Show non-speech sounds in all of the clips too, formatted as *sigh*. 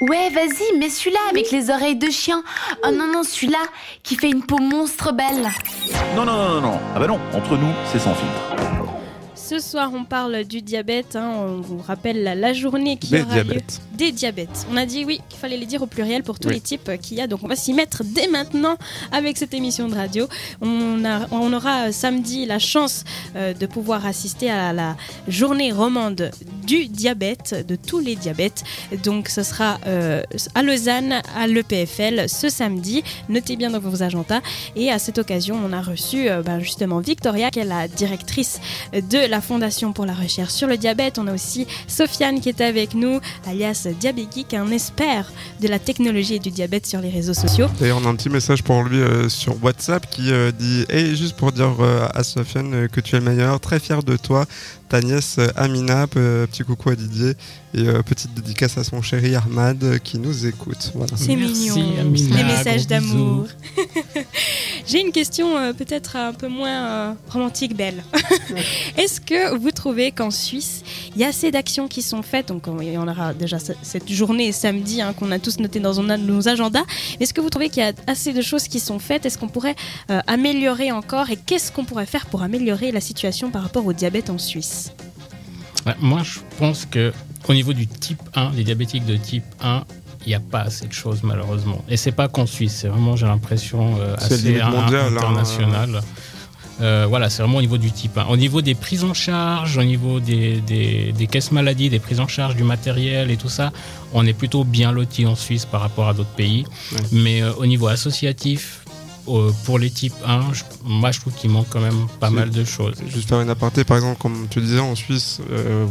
Ouais, vas-y, mets celui-là avec les oreilles de chien. Oh non, non, celui-là qui fait une peau monstre belle. Non, non, non, non, non. Ah bah non, entre nous, c'est sans filtre. Ce soir, on parle du diabète. hein. On vous rappelle la, la journée qui Des aura diabètes. Des diabètes. On a dit oui qu'il fallait les dire au pluriel pour tous Oui. les types euh, qu'il y a. Donc on va s'y mettre dès maintenant avec cette émission de radio. On, a- on aura euh, samedi la chance euh, de pouvoir assister à la journée romande du diabète, de tous les diabètes. Donc ce sera euh, à Lausanne, à l'EPFL, ce samedi. Notez bien dans vos agendas. Et à cette occasion, on a reçu euh, ben, justement Victoria, qui est la directrice de la Fondation pour la recherche sur le diabète. On a aussi Sofiane qui est avec nous, alias Diabégeek, un expert de la technologie et du diabète sur les réseaux sociaux. D'ailleurs, on a un petit message pour lui euh, sur WhatsApp qui euh, dit Hey, juste pour dire euh, à Sofiane euh, que tu es le meilleur, très fier de toi. Ta nièce euh, Amina, euh, petit coucou à Didier et euh, petite dédicace à son chéri Ahmad euh, qui nous écoute. Voilà. C'est Merci, mignon, Amina, les messages d'amour. *laughs* J'ai une question euh, peut-être un peu moins euh, romantique, belle. *laughs* Est-ce que vous trouvez qu'en Suisse, il y a assez d'actions qui sont faites? Donc, on- on aura déjà ce- cette journée samedi hein, qu'on a tous noté dans nos- agendas. Est-ce que vous trouvez qu'il y a assez de choses qui sont faites? Est-ce qu'on pourrait euh, améliorer encore? Et qu'est-ce qu'on pourrait faire pour améliorer la situation par rapport au diabète en Suisse? Moi, je pense que au niveau du type 1, des diabétiques de type 1, il n'y a pas assez de choses malheureusement. Et c'est pas qu'en Suisse, c'est vraiment, j'ai l'impression, euh, assez mondial, hein. international. Euh, voilà, c'est vraiment au niveau du type 1. Au niveau des prises en charge, au niveau des, des, des caisses maladies, des prises en charge du matériel et tout ça, on est plutôt bien loti en Suisse par rapport à d'autres pays. Ouais. Mais euh, au niveau associatif, euh, pour les types 1, je- moi je trouve qu'il manque quand même pas mal de choses. Juste faire une aparté, par exemple, comme tu disais, en Suisse,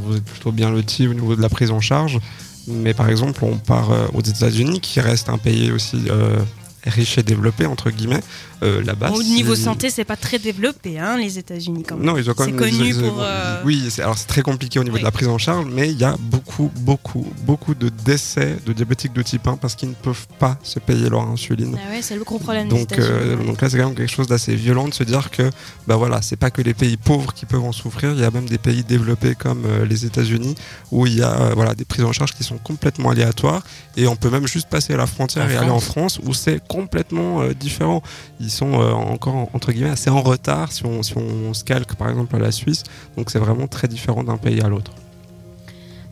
vous êtes plutôt bien loti au niveau de la prise en charge. Mais par exemple, on part euh, aux États-Unis, qui reste un pays aussi euh, riche et développé, entre guillemets. Euh, Là-bas. Au niveau santé, c'est pas très développé, hein, les États-Unis quand même. Non, ils ont quand C'est même connu ils- pour, euh, Oui, c'est- alors c'est très compliqué au niveau Oui. de la prise en charge, mais il y a beaucoup, beaucoup, beaucoup de décès de diabétiques de type 1 parce qu'ils ne peuvent pas se payer leur insuline. Ah ouais, c'est le gros problème Donc, euh, donc là, c'est quand même quelque chose d'assez violent de se dire que, bah voilà, c'est pas que les pays pauvres qui peuvent en souffrir. Il y a même des pays développés comme euh, les États-Unis où il y a voilà des prises en charge qui sont complètement aléatoires et on peut même juste passer la frontière et aller en. France où c'est complètement euh, différent. Ils sont euh, encore entre guillemets assez en retard si on, si on se calque par exemple à la Suisse. Donc c'est vraiment très différent d'un pays à l'autre.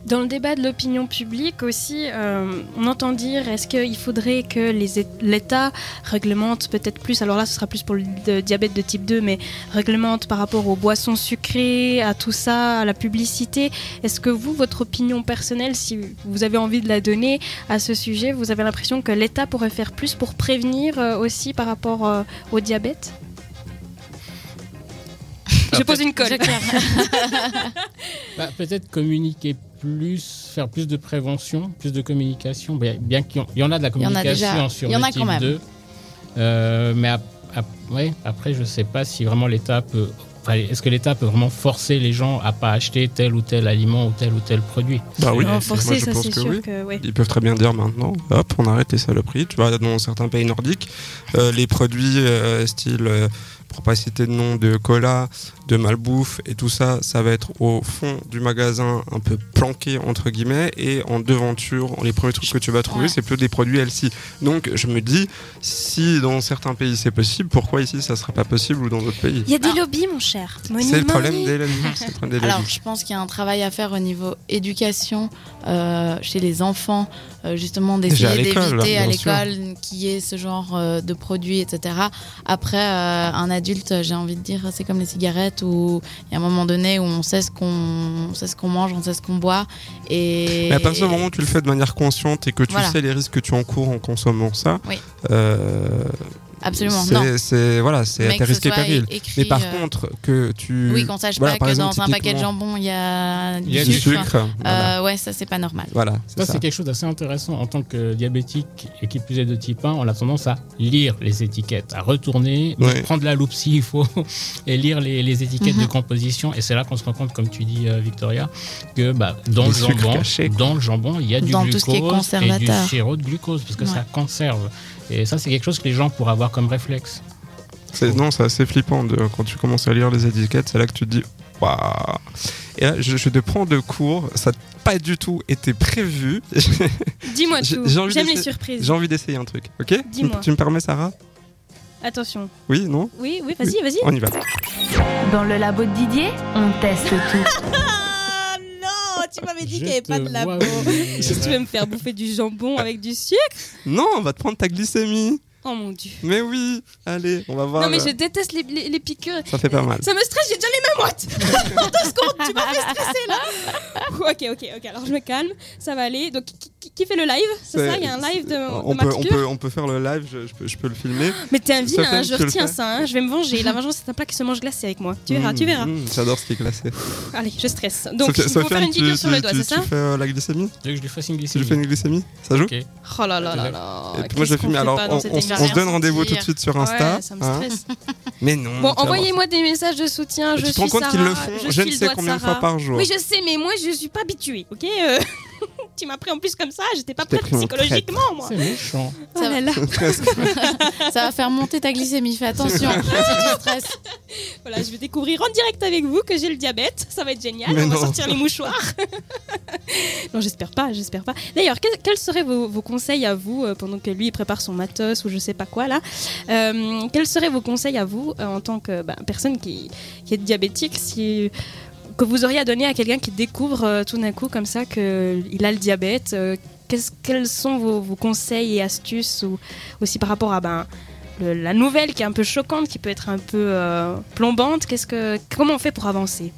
Dans le débat de l'opinion publique aussi, euh, on entend dire est-ce qu'il faudrait que l'État réglemente peut-être plus, alors là ce sera plus pour le diabète de type 2, mais réglemente par rapport aux boissons sucrées, à tout ça, à la publicité. Est-ce que vous, votre opinion personnelle, si vous avez envie de la donner à ce sujet, vous avez l'impression que l'État pourrait faire plus pour prévenir euh, aussi par rapport euh, au diabète? Je pose une colle. *laughs* Bah, Peut-être communiquer plus, faire plus de prévention, plus de communication. Bien, bien qu'il y en- il y en a de la Il y en a communication déjà. sur Il y en le a quand même. 2. Euh, mais ap- ap- ouais, après, je ne sais pas si vraiment l'État peut. enfin, Est-ce que l'État peut vraiment forcer les gens à pas acheter tel ou tel aliment ou tel ou tel produit? Bah oui, Non, moi, forcer, je ça pense c'est que sûr oui. que ouais. Ils peuvent très bien dire maintenant, hop, on arrête les saloperies. Tu vois, dans certains pays nordiques, euh, les produits euh, style, euh, pour pas citer de nom, de cola, de malbouffe et tout ça, ça va être au fond du magasin, un peu planqué entre guillemets, et en devanture, les premiers trucs que tu vas trouver, Ouais. c'est plutôt des produits LC. Donc je me dis, si dans certains pays c'est possible, pourquoi ici ça serait pas possible ou dans d'autres pays? Il y a des Ah. lobbies, mon cher. C'est le problème des lobbies. Alors, je pense qu'il y a un travail à faire au niveau éducation euh, chez les enfants, euh, justement d'essayer d'éviter à l'école qu'il y ait ce genre euh, de produits, etc. Après, euh, un adulte, j'ai envie de dire, c'est comme les cigarettes où il y a un moment donné où on sait ce qu'on on sait ce qu'on mange, on sait ce qu'on boit. Et, Mais à partir du moment où tu le fais de manière consciente et que tu Voilà. sais les risques que tu encours en consommant ça, Oui. euh, Absolument, non. c'est- voilà, c'est à Mais tes que ce risques et soit périls. écrit, Mais par euh, contre, que tu oui, qu'on sache voilà, pas que exemple, dans un paquet de jambon, il y a du Il y a du sucre. sucre, voilà. Euh, ouais, ça, c'est pas normal. Voilà, c'est Ça, ça. c'est quelque chose d'assez intéressant en tant que diabétique et qui plus est de type 1. On a tendance à lire les étiquettes, à retourner, Ouais. prendre la loupe s'il faut *laughs* et lire les, les étiquettes Mhm. de composition. Et c'est là qu'on se rend compte, comme tu dis, euh, Victoria, que bah, dans, le jambon, dans le jambon, il y a du Dans tout ce qui est glucose et du sirop de glucose, parce que Ouais. ça conserve. Et ça, c'est quelque chose que les gens pourraient avoir comme réflexe. C'est- non, c'est assez flippant de, quand tu commences à lire les étiquettes, c'est là que tu te dis waouh. Et là, je, je te prends de cours. Ça n'a pas du tout été prévu. *laughs* Dis-moi J'ai- tout. j'ai envie J'aime les d'essayer- surprises. J'ai envie d'essayer un truc, ok Dis-moi. Tu me permets, Sarah? Attention. Oui, non? Oui, oui, vas-y, vas-y. On y va. Dans le labo de Didier, on teste *laughs* tout. Ah non, tu m'avais dit Je qu'il n'y avait pas de labo. *laughs* Si tu veux me faire bouffer du jambon avec du sucre? Non, on va te prendre ta glycémie. Oh mon dieu. Mais oui, allez, on va voir. Non mais je déteste les, les, les piqûres. Ça fait pas mal. Ça me stresse, j'ai déjà les mains moites. en *laughs* deux secondes, tu m'as fait stresser là. ok, ok, ok. Alors je me calme, ça va aller. Donc qui, qui- fait le live C'est ça Il y a un live de, de on, ma peut, on, peut, on peut faire le live, je, je peux, je peux le filmer. Mais t'es un vilain, hein, je tu retiens ça. hein, Je vais me venger. La vengeance, c'est un plat qui se mange glacé avec moi. Tu verras, tu Mmh, verras. mmh, J'adore ce qui est glacé. Allez, je stresse. Donc il faut faire une piqûre tu, sur le tu- doigt, tu- c'est ça Tu fais euh, la glycémie? Tu veux que je lui fasse une Tu glycémie lui fais une glycémie Ça joue? Oh là là là là. Et puis moi je fait Alors on, se donne rendez-vous tout de suite sur Insta. Ça me hein. stresse. *laughs* Mais non. Bon, tu envoyez-moi des messages de soutien. Je tu te suis rends compte Sarah, qu'ils le font je, suis ne sais combien de Sarah. fois par jour. Oui, je sais, mais moi, je suis pas habituée, ok Euh, Tu m'as pris en plus comme ça, j'étais pas prête psychologiquement, moi. C'est méchant. Oh là là. Ça va *laughs* faire monter ta glycémie, fais attention. *laughs* Voilà, je vais découvrir en direct avec vous que j'ai le diabète. Ça va être génial. Mais On va sortir les mouchoirs. *laughs* non, j'espère pas, j'espère pas. D'ailleurs, que- quels seraient vos, vos conseils à vous euh, pendant que lui il prépare son matos ou je sais pas quoi là Euh, Quels seraient vos conseils à vous euh, en tant que bah, personne qui, qui est diabétique si que vous auriez à donner à quelqu'un qui découvre euh, tout d'un coup comme ça qu'il a le diabète euh, Quels sont vos, conseils et astuces ou aussi par rapport à ben, la nouvelle qui est un peu choquante, qui peut être un peu euh, plombante que comment on fait pour avancer?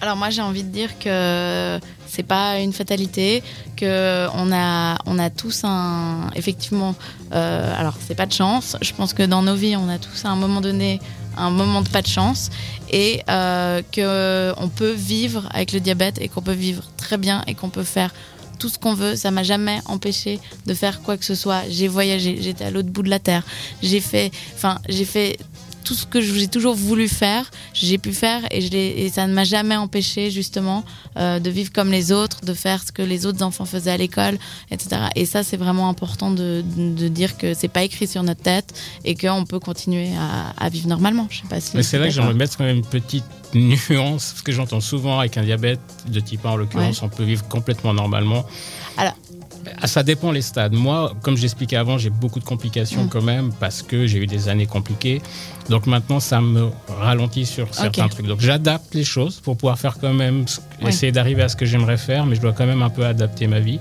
Alors moi j'ai envie de dire que c'est pas une fatalité, que on a on a tous un effectivement euh, alors c'est pas de chance. Je pense que dans nos vies on a tous à un moment donné un moment de pas de chance et euh, que on peut vivre avec le diabète et qu'on peut vivre très bien et qu'on peut faire tout ce qu'on veut, ça m'a jamais empêché de faire quoi que ce soit. J'ai voyagé, j'étais à l'autre bout de la terre. J'ai fait, enfin, j'ai fait tout ce que j'ai toujours voulu faire, j'ai pu faire et, je et ça ne m'a jamais empêché justement euh, de vivre comme les autres, de faire ce que les autres enfants faisaient à l'école, etc. Et ça, c'est vraiment important de, de dire que c'est pas écrit sur notre tête et qu'on peut continuer à, à vivre normalement. Je sais pas si. Mais c'est là que j'aimerais mettre quand même une petite nuance, parce que j'entends souvent avec un diabète de type 1 en l'occurrence, on peut vivre complètement normalement. Alors- Ah, Ça dépend les stades. Moi, comme j'expliquais avant, j'ai beaucoup de complications Mm. quand même parce que j'ai eu des années compliquées. Donc maintenant, ça me ralentit sur certains trucs. Donc j'adapte les choses pour pouvoir faire quand même, Oui. essayer d'arriver à ce que j'aimerais faire, mais je dois quand même un peu adapter ma vie.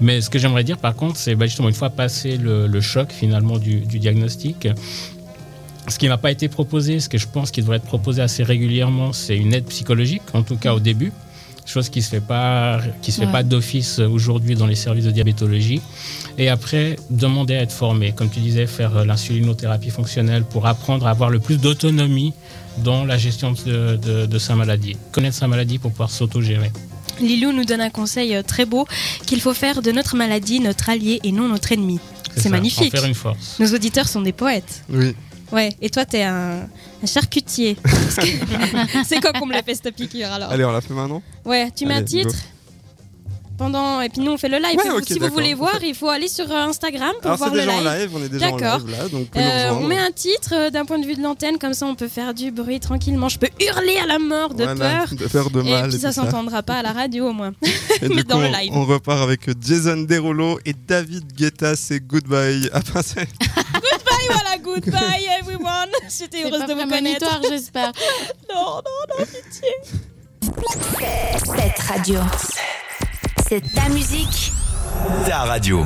Mais ce que j'aimerais dire par contre, c'est bah, justement une fois passé le, le choc finalement du, du diagnostic, ce qui m'a pas été proposé, ce que je pense qu'il devrait être proposé assez régulièrement, c'est une aide psychologique, en tout cas au début, chose qui se fait pas, qui se fait Ouais. pas d'office aujourd'hui dans les services de diabétologie. Et après, demander à être formé, comme tu disais, faire euh, l'insulinothérapie fonctionnelle pour apprendre à avoir le plus d'autonomie dans la gestion de, de- de sa maladie, connaître sa maladie pour pouvoir s'autogérer. Lilou nous donne un conseil euh, très beau qu'il faut faire de notre maladie notre allié et non notre ennemi. C'est magnifique. En faire une force. Nos auditeurs sont des poètes. Oui. Ouais, et toi, t'es un, un charcutier. *laughs* *laughs* C'est quand qu'on me l'a fait cette piqûre alors Allez, on la fait maintenant Ouais, tu mets un titre pendant et puis nous on fait le live. Ouais, Si vous- ok, si vous voulez voir, il faut aller sur euh, Instagram pour Alors voir le déjà live. en live, on est déjà en live là, donc nous Euh, on met un titre euh, d'un point de vue de l'antenne, comme ça on peut faire du bruit tranquillement. Je peux hurler à la mort de Voilà, peur. de peur de mal. et puis et ça s'entendra pas à la radio au moins. *laughs* Mais dans coup, le on- live. On repart avec Jason Derulo et David Guetta, c'est Goodbye. Ah, voilà, goodbye everyone. *laughs* J'étais heureuse pas de vous connaître. j'espère. *laughs* Non, non, non, pitié. Cette radio. C'est ta musique. Ta radio.